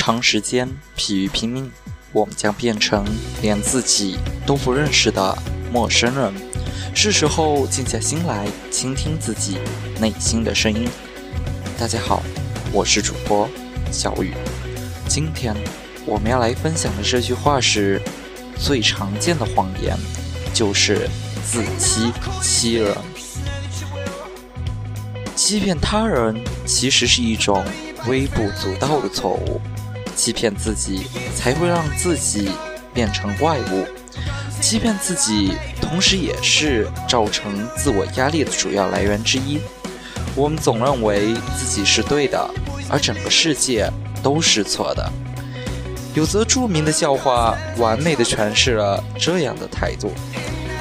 长时间疲于拼命，我们将变成连自己都不认识的陌生人。是时候静下心来，倾听自己内心的声音。大家好，我是主播小雨。今天我们要来分享的这句话是：最常见的谎言就是自欺欺人。欺骗他人其实是一种微不足道的错误。欺骗自己，才会让自己变成怪物。欺骗自己，同时也是造成自我压力的主要来源之一。我们总认为自己是对的，而整个世界都是错的。有则著名的笑话，完美的诠释了这样的态度：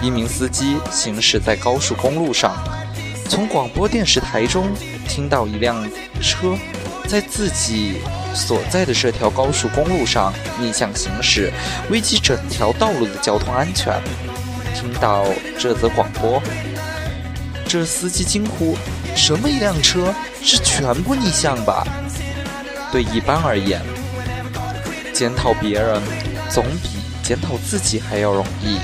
一名司机行驶在高速公路上，从广播电视台中听到一辆车在自己。所在的这条高速公路上逆向行驶，危及整条道路的交通安全。听到这则广播，这司机惊呼：“什么一辆车是全部逆向吧？”对一般而言，检讨别人总比检讨自己还要容易。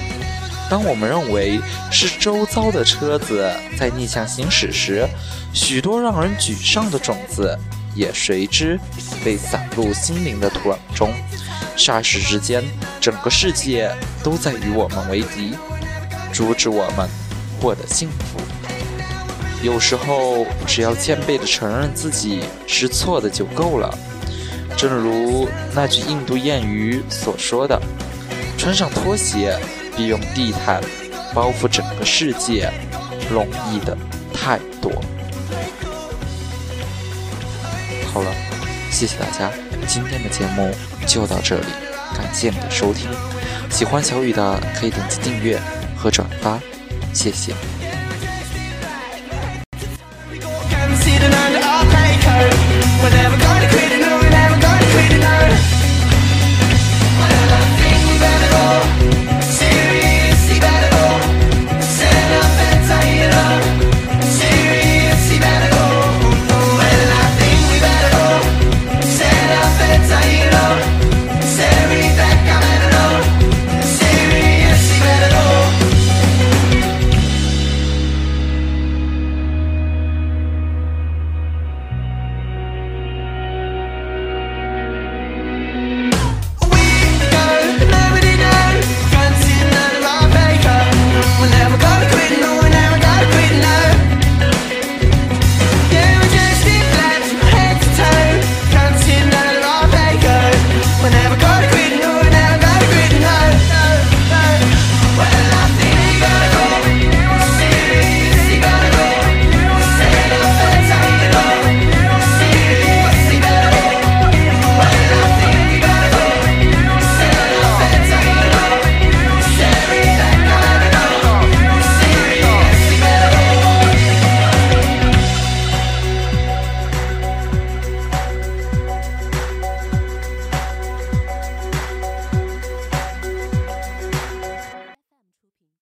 当我们认为是周遭的车子在逆向行驶时，许多让人沮丧的种子。也随之被散入心灵的土壤中，霎时之间，整个世界都在与我们为敌，阻止我们获得幸福。有时候，只要谦卑地承认自己是错的就够了。正如那句印度谚语所说的：“穿上拖鞋，比用地毯包覆整个世界容易的太多。”好了。谢谢大家，今天的节目就到这里，感谢你的收听。喜欢小雨的可以点击订阅和转发，谢谢。Yeah.